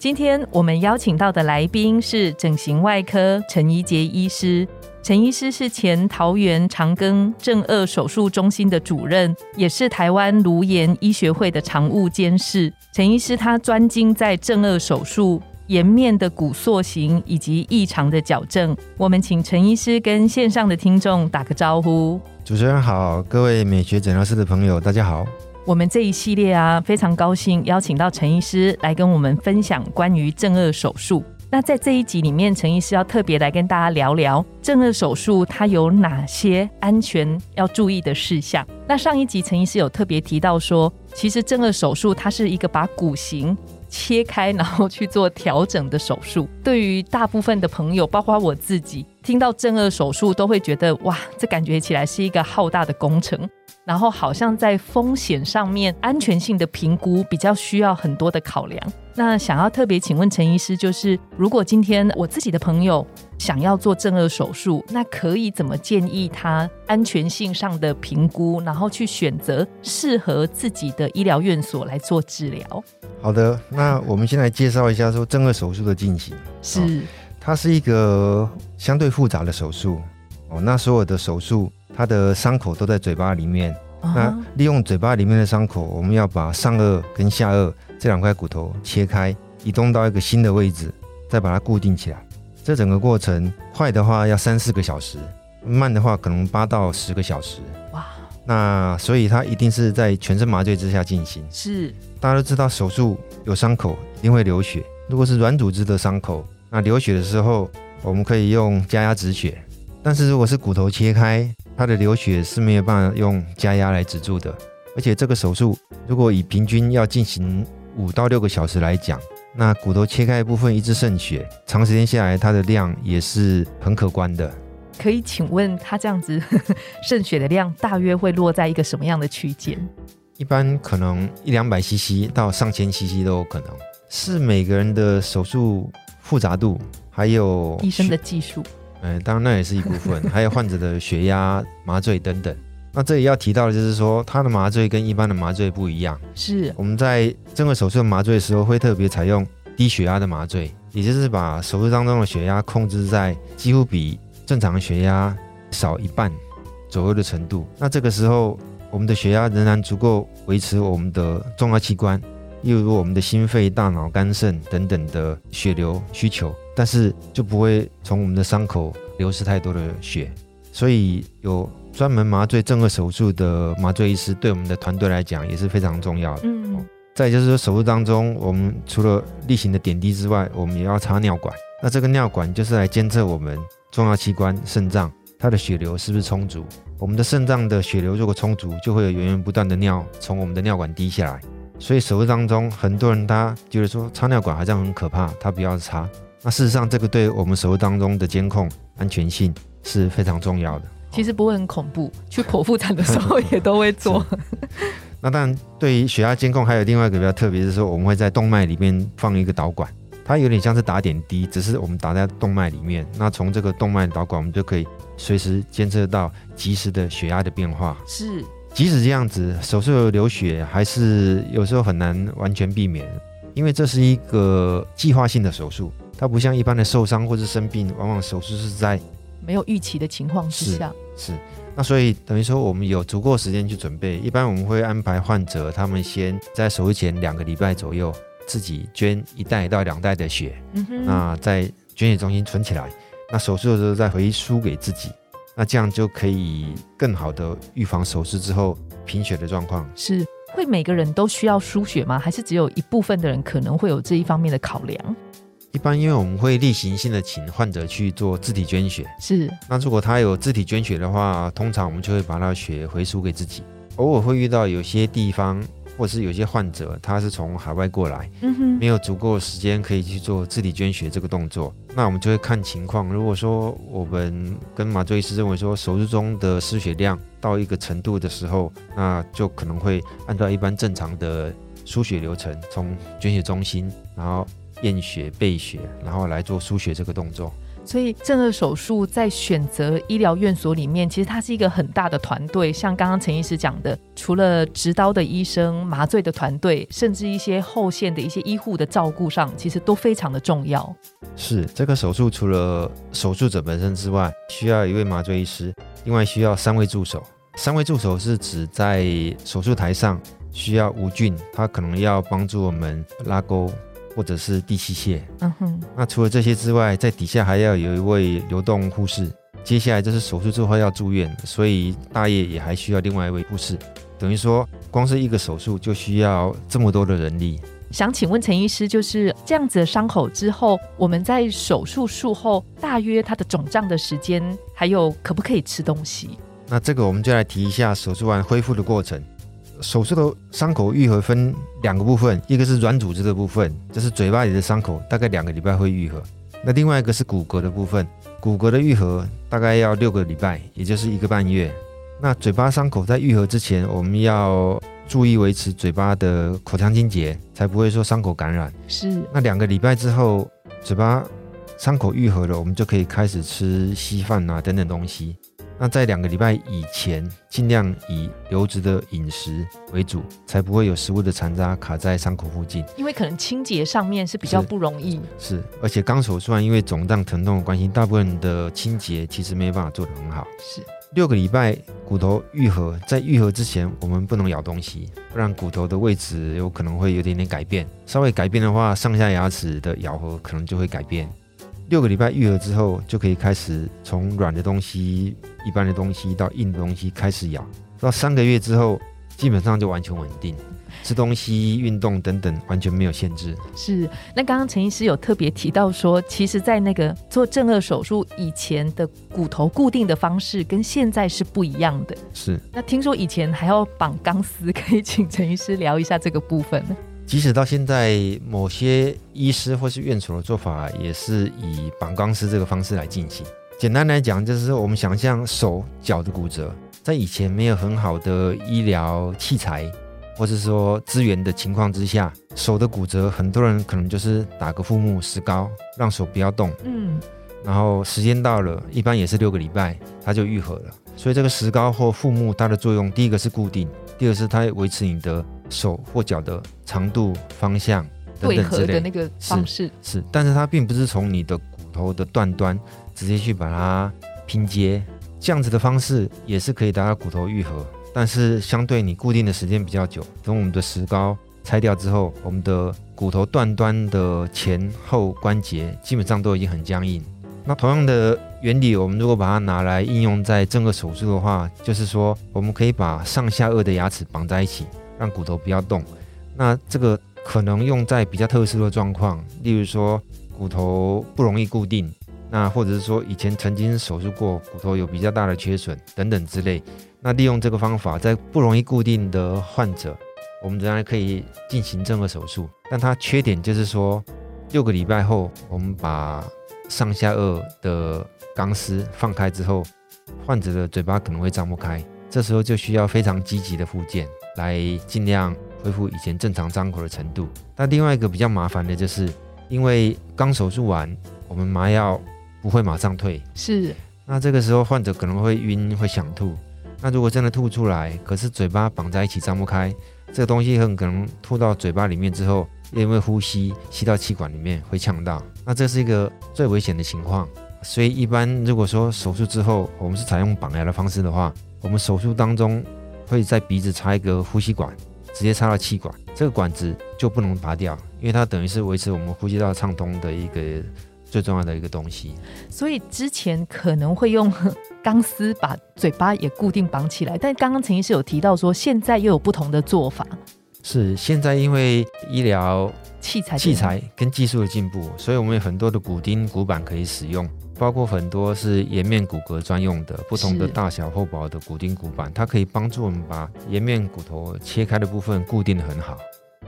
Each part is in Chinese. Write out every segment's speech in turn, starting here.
今天我们邀请到的来宾是整形外科陈怡杰医师。陈医师是前桃园长庚正颚手术中心的主任，也是台湾颅颜医学会的常务监事。陈医师他专精在正颚手术、颜面的骨塑形以及异常的矫正。我们请陈医师跟线上的听众打个招呼。主持人好，各位美学诊疗室的朋友，大家好。我们这一系列啊，非常高兴邀请到陈医师来跟我们分享关于正颚手术。那在这一集里面，陈医师要特别来跟大家聊聊正颚手术它有哪些安全要注意的事项。那上一集陈医师有特别提到说，其实正颚手术它是一个把骨型切开，然后去做调整的手术。对于大部分的朋友，包括我自己，听到正颚手术都会觉得哇，这感觉起来是一个浩大的工程。然后好像在风险上面、安全性的评估比较需要很多的考量。那想要特别请问陈医师，就是如果今天我自己的朋友想要做正颚手术，那可以怎么建议他安全性上的评估，然后去选择适合自己的医疗院所来做治疗？好的，那我们先来介绍一下说正颚手术的进行。是，它是一个相对复杂的手术哦。那所有的手术。它的伤口都在嘴巴里面，那利用嘴巴里面的伤口，我们要把上颚跟下颚这两块骨头切开，移动到一个新的位置，再把它固定起来。这整个过程快的话要三四个小时，慢的话可能八到十个小时。哇！那所以它一定是在全身麻醉之下进行。是，大家都知道手术有伤口一定会流血，如果是软组织的伤口，那流血的时候我们可以用加压止血，但是如果是骨头切开，它的流血是没有办法用加压来止住的，而且这个手术如果以平均要进行五到六个小时来讲，那骨头切开部分一直渗血，长时间下来它的量也是很可观的。可以请问它这样子 渗血的量大约会落在一个什么样的区间？一般可能一两百 CC 到上千 CC 都有可能，是每个人的手术复杂度还有医生的技术。嗯，当然那也是一部分，还有患者的血压、麻醉等等。那这里要提到的就是说，他的麻醉跟一般的麻醉不一样。是我们在正颌手术麻醉的时候，会特别采用低血压的麻醉，也就是把手术当中的血压控制在几乎比正常血压少一半左右的程度。那这个时候，我们的血压仍然足够维持我们的重要器官，例如我们的心肺、大脑、肝肾等等的血流需求。但是就不会从我们的伤口流失太多的血，所以有专门麻醉正颌手术的麻醉医师对我们的团队来讲也是非常重要的。嗯，再就是说手术当中，我们除了例行的点滴之外，我们也要插尿管。那这个尿管就是来监测我们重要器官肾脏它的血流是不是充足。我们的肾脏的血流如果充足，就会有源源不断的尿从我们的尿管滴下来。所以手术当中，很多人他觉得说插尿管好像很可怕，他不要插。那事实上，这个对我们手术当中的监控安全性是非常重要的。其实不会很恐怖，去剖腹产的时候也都会做。那当然，对于血压监控，还有另外一个比较特别，是说我们会在动脉里面放一个导管，它有点像是打点滴，只是我们打在动脉里面。那从这个动脉导管，我们就可以随时监测到及时的血压的变化。是，即使这样子，手术流血还是有时候很难完全避免，因为这是一个计划性的手术。它不像一般的受伤或是生病，往往手术是在没有预期的情况之下。是，那所以等于说我们有足够时间去准备。一般我们会安排患者，他们先在手术前两个礼拜左右，自己捐一袋到两袋的血，那在捐血中心存起来。那手术的时候再回输给自己，那这样就可以更好的预防手术之后贫血的状况。是，会每个人都需要输血吗？还是只有一部分的人可能会有这一方面的考量？一般因为我们会例行性的请患者去做自体捐血，是。那如果他有自体捐血的话，通常我们就会把他血回输给自己。偶尔会遇到有些地方或者是有些患者他是从海外过来，嗯哼，没有足够时间可以去做自体捐血这个动作，那我们就会看情况。如果说我们跟麻醉医师认为说手术中的失血量到一个程度的时候，那就可能会按照一般正常的输血流程，从捐血中心，然后验血、备血，然后来做输血这个动作。所以正颌手术在选择医疗院所里面，其实它是一个很大的团队。像刚刚陈医师讲的，除了执刀的医生、麻醉的团队，甚至一些后线的一些医护的照顾上，其实都非常的重要。是这个手术除了手术者本身之外，需要一位麻醉医师，另外需要三位助手。三位助手是指在手术台上需要无菌，他可能要帮助我们拉钩。或者是递器械，嗯哼。那除了这些之外，在底下还要有一位流动护士。接下来就是手术之后要住院，所以大业也还需要另外一位护士。等于说，光是一个手术就需要这么多的人力。想请问陈医师，就是这样子的伤口之后，我们在手术术后大约它的肿胀的时间，还有可不可以吃东西？那这个我们就来提一下手术完恢复的过程。手术的伤口愈合分两个部分，一个是软组织的部分，就是嘴巴里的伤口，大概两个礼拜会愈合。那另外一个是骨骼的部分，骨骼的愈合大概要六个礼拜，也就是一个半月。那嘴巴伤口在愈合之前，我们要注意维持嘴巴的口腔清洁，才不会说伤口感染。是。那两个礼拜之后，嘴巴伤口愈合了，我们就可以开始吃稀饭啊等等东西。那在两个礼拜以前，尽量以流质的饮食为主，才不会有食物的残渣卡在伤口附近。因为可能清洁上面是比较不容易。是，而且刚手术完，因为肿胀疼痛的关系，大部分的清洁其实没办法做得很好。是，六个礼拜骨头愈合，在愈合之前，我们不能咬东西，不然骨头的位置有可能会有点点改变。稍微改变的话，上下牙齿的咬合可能就会改变。六个礼拜愈合之后，就可以开始从软的东西、一般的东西到硬的东西开始咬。到三个月之后，基本上就完全稳定，吃东西、运动等等完全没有限制。是。那刚刚陈医师有特别提到说，其实，在那个做正颌手术以前的骨头固定的方式跟现在是不一样的。是。那听说以前还要绑钢丝，可以请陈医师聊一下这个部分呢？即使到现在，某些医师或是院所的做法也是以绑钢丝这个方式来进行。简单来讲，就是我们想象手脚的骨折，在以前没有很好的医疗器材或是说资源的情况之下，手的骨折，很多人可能就是打个腹木石膏，让手不要动。嗯，然后时间到了，一般也是六个礼拜，它就愈合了。所以这个石膏或腹木，它的作用，第一个是固定，第二是它维持你的。手或脚的长度、方向等等之类的那个方式是，但是它并不是从你的骨头的断端直接去把它拼接，这样子的方式也是可以达到骨头愈合，但是相对你固定的时间比较久。等我们的石膏拆掉之后，我们的骨头断端的前后关节基本上都已经很僵硬。那同样的原理，我们如果把它拿来应用在整个手术的话，就是说我们可以把上下颚的牙齿绑在一起。让骨头不要动，那这个可能用在比较特殊的状况，例如说骨头不容易固定，那或者是说以前曾经手术过骨头有比较大的缺损等等之类，那利用这个方法，在不容易固定的患者，我们仍然可以进行正颌手术，但它缺点就是说六个礼拜后，我们把上下颚的钢丝放开之后，患者的嘴巴可能会张不开，这时候就需要非常积极的复健。来尽量恢复以前正常张口的程度。那另外一个比较麻烦的就是，因为刚手术完，我们麻药不会马上退，是。那这个时候患者可能会晕，会想吐。那如果真的吐出来，可是嘴巴绑在一起张不开，这个东西很可能吐到嘴巴里面之后，因为呼吸吸到气管里面会呛到。那这是一个最危险的情况。所以一般如果说手术之后，我们是采用绑牙的方式的话，我们手术当中。会在鼻子插一个呼吸管，直接插到气管，这个管子就不能拔掉，因为它等于是维持我们呼吸道畅通的一个最重要的一个东西。所以之前可能会用 钢丝把嘴巴也固定绑起来，但刚刚陈医师有提到说，现在又有不同的做法。是现在因为医疗器材器材跟技术的进步，所以我们有很多的骨钉、骨板可以使用。包括很多是颜面骨骼专用的，不同的大小厚薄的骨钉骨板，它可以帮助我们把颜面骨头切开的部分固定的很好。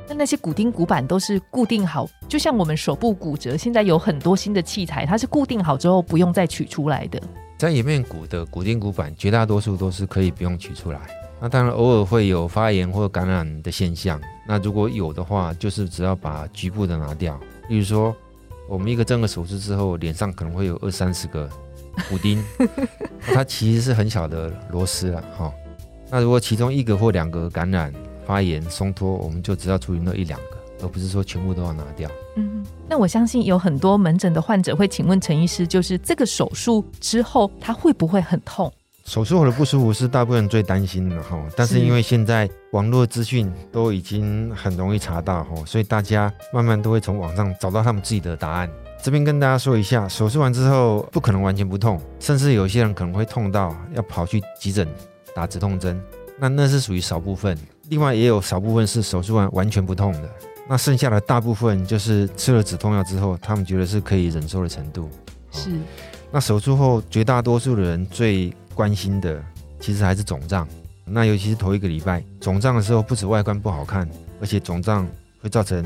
那那些骨钉骨板都是固定好，就像我们手部骨折，现在有很多新的器材，它是固定好之后不用再取出来的。在颜面骨的骨钉骨板，绝大多数都是可以不用取出来。那当然偶尔会有发炎或感染的现象，那如果有的话，就是只要把局部的拿掉。例如说，我们一个正颌手术之后，脸上可能会有二三十个骨钉，它其实是很小的螺丝了哈。那如果其中一个或两个感染、发炎、松脱，我们就只要处理那一两个，而不是说全部都要拿掉。嗯，那我相信有很多门诊的患者会请问陈医师，就是这个手术之后，他会不会很痛？手术后的不舒服是大部分人最担心的哈，但是是因为现在网络资讯都已经很容易查到哈，所以大家慢慢都会从网上找到他们自己的答案。这边跟大家说一下，手术完之后不可能完全不痛，甚至有些人可能会痛到要跑去急诊打止痛针，那那是属于少部分。另外也有少部分是手术完完全不痛的，那剩下的大部分就是吃了止痛药之后，他们觉得是可以忍受的程度。是那手术后，绝大多数的人最关心的其实还是肿胀。那尤其是头一个礼拜，肿胀的时候，不止外观不好看，而且肿胀会造成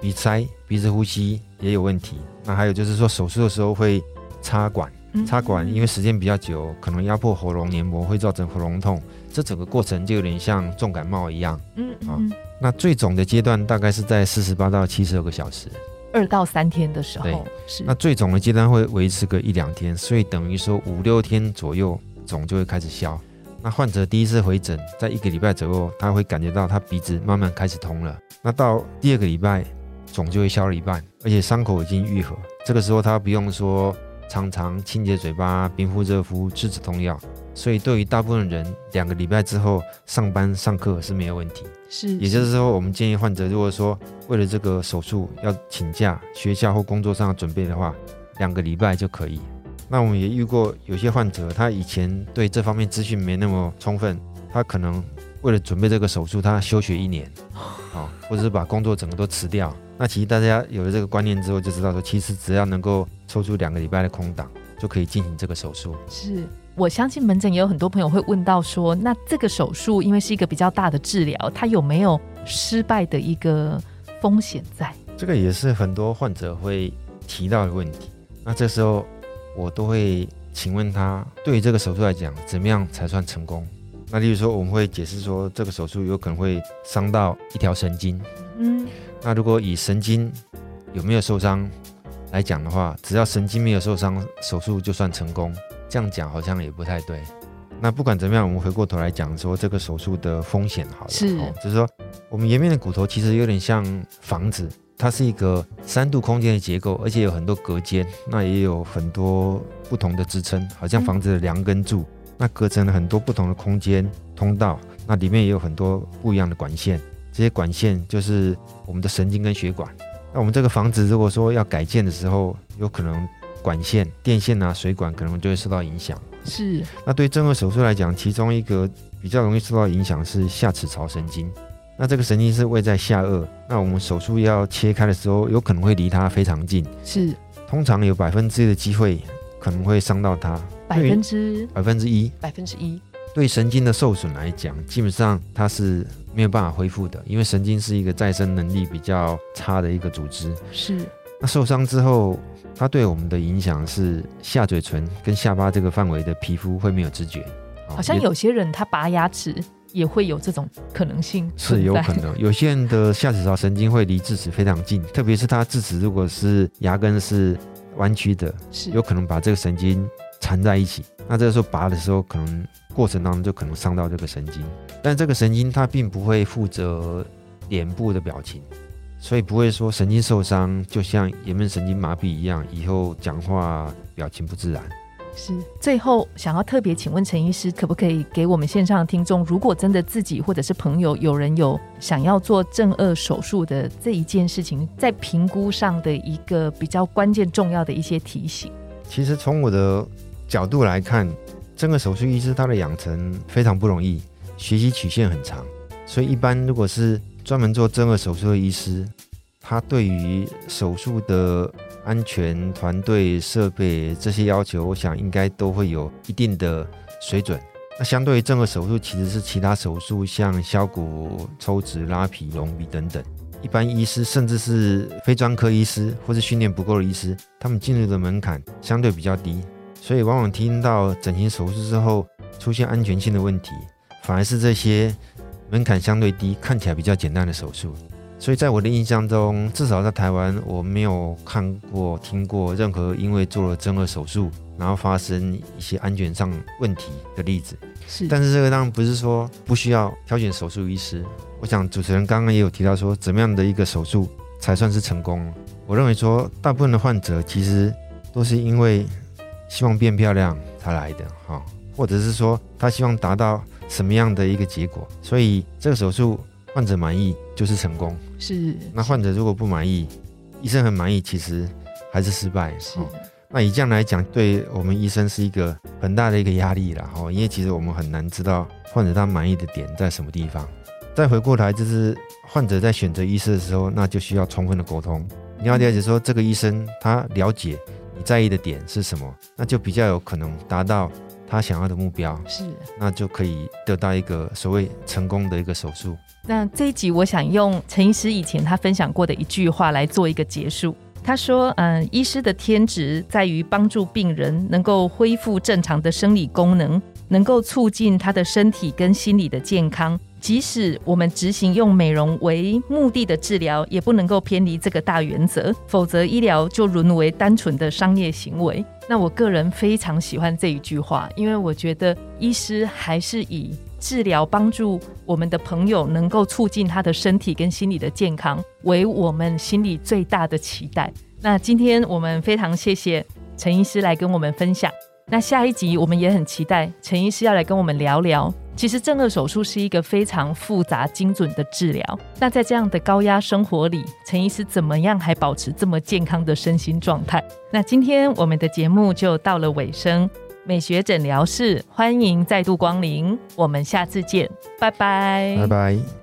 鼻塞、鼻子呼吸也有问题。那还有就是说，手术的时候会插管，嗯插管因为时间比较久，可能压迫喉咙黏膜，会造成喉咙痛。这整个过程就有点像重感冒一样。嗯啊嗯，那最肿的阶段大概是在四十八到七十二个小时。二到三天的时对候是那最肿的阶段会维持个一两天，所以等于说五六天左右肿就会开始消。那患者第一次回诊，在一个礼拜左右，他会感觉到他鼻子慢慢开始通了。那到第二个礼拜，肿就会消了一半，而且伤口已经愈合。这个时候他不用说常常清洁嘴巴、冰敷热敷、吃止痛药，所以对于大部分人，两个礼拜之后上班上课是没有问题。是，也就是说，我们建议患者，如果说为了这个手术要请假，学校或工作上要准备的话，两个礼拜就可以。那我们也遇过有些患者，他以前对这方面资讯没那么充分，他可能为了准备这个手术，他休学一年，啊、或者是把工作整个都辞掉。那其实大家有了这个观念之后，就知道说，其实只要能够抽出两个礼拜的空档，就可以进行这个手术。是。我相信门诊也有很多朋友会问到说，那这个手术因为是一个比较大的治疗，它有没有失败的一个风险在？这个也是很多患者会提到的问题。那这时候我都会请问他，对于这个手术来讲，怎么样才算成功？那例如说，我们会解释说，这个手术有可能会伤到一条神经。嗯，那如果以神经有没有受伤来讲的话，只要神经没有受伤，手术就算成功。这样讲好像也不太对。那不管怎么样，我们回过头来讲说这个手术的风险好了，是哦就是说我们颜面的骨头其实有点像房子，它是一个三度空间的结构，而且有很多隔间，那也有很多不同的支撑，好像房子的梁跟柱，那隔成了很多不同的空间通道，那里面也有很多不一样的管线，这些管线就是我们的神经跟血管。那我们这个房子如果说要改建的时候，有可能管线、电线啊、水管可能就会受到影响。是那对正颌手术来讲，其中一个比较容易受到影响是下齿槽神经。那这个神经是位在下颚，那我们手术要切开的时候，有可能会离它非常近，是。通常有百分之一的机会可能会伤到它，百分之？百分之一。百分之一，对神经的受损来讲，基本上它是没有办法恢复的，因为神经是一个再生能力比较差的一个组织。是。那受伤之后，它对我们的影响是下嘴唇跟下巴这个范围的皮肤会没有知觉，好像有些人他拔牙齿也会有这种可能性，是有可能，有些人的下齿槽神经会离智齿非常近，特别是他智齿如果是牙根是弯曲的，是有可能把这个神经缠在一起。那这个时候拔的时候，可能过程当中就可能伤到这个神经，但这个神经它并不会负责脸部的表情，所以不会说神经受伤就像颜面神经麻痹一样，以后讲话表情不自然。是。最后想要特别请问陈医师，可不可以给我们线上的听众，如果真的自己或者是朋友有人有想要做正颚手术的这一件事情，在评估上的一个比较关键重要的一些提醒？其实从我的角度来看，正颌手术医师他的养成非常不容易，学习曲线很长，所以一般如果是专门做正颚手术的医师，他对于手术的安全、团队、设备这些要求，我想应该都会有一定的水准。那相对于正颌手术，其实是其他手术，像削骨、抽脂、拉皮、隆鼻等等，一般医师甚至是非专科医师或是训练不够的医师，他们进入的门槛相对比较低，所以往往听到整形手术之后出现安全性的问题，反而是这些门槛相对低、看起来比较简单的手术。所以在我的印象中，至少在台湾，我没有看过、听过任何因为做了正颌手术，然后发生一些安全上问题的例子。是，但是这个当然不是说不需要挑选手术医师。我想主持人刚刚也有提到说，怎么样的一个手术才算是成功？我认为说，大部分的患者其实都是因为希望变漂亮才来的，哈，或者是说他希望达到什么样的一个结果，所以这个手术患者满意就是成功。是，那患者如果不满意，医生很满意，其实还是失败。是，那以这样来讲，对我们医生是一个很大的一个压力了哈，因为其实我们很难知道患者他满意的点在什么地方。再回过来，就是患者在选择医师的时候，那就需要充分的沟通。你要了解说这个医生他了解你在意的点是什么，那就比较有可能达到他想要的目标。是，那就可以得到一个所谓成功的一个手术。那这一集我想用陈医师以前他分享过的一句话来做一个结束。他说：“嗯，医师的天职在于帮助病人能够恢复正常的生理功能，能够促进他的身体跟心理的健康。即使我们执行用美容为目的的治疗，也不能够偏离这个大原则，否则医疗就沦为单纯的商业行为。”那我个人非常喜欢这一句话，因为我觉得医师还是以。治疗帮助我们的朋友能够促进他的身体跟心理的健康，为我们心里最大的期待。那今天我们非常谢谢陈医师来跟我们分享。那下一集我们也很期待陈医师要来跟我们聊聊。其实正颌手术是一个非常复杂精准的治疗。那在这样的高压生活里，陈医师怎么样还保持这么健康的身心状态？那今天我们的节目就到了尾声。美学诊疗室，欢迎再度光临，我们下次见，拜拜，拜拜。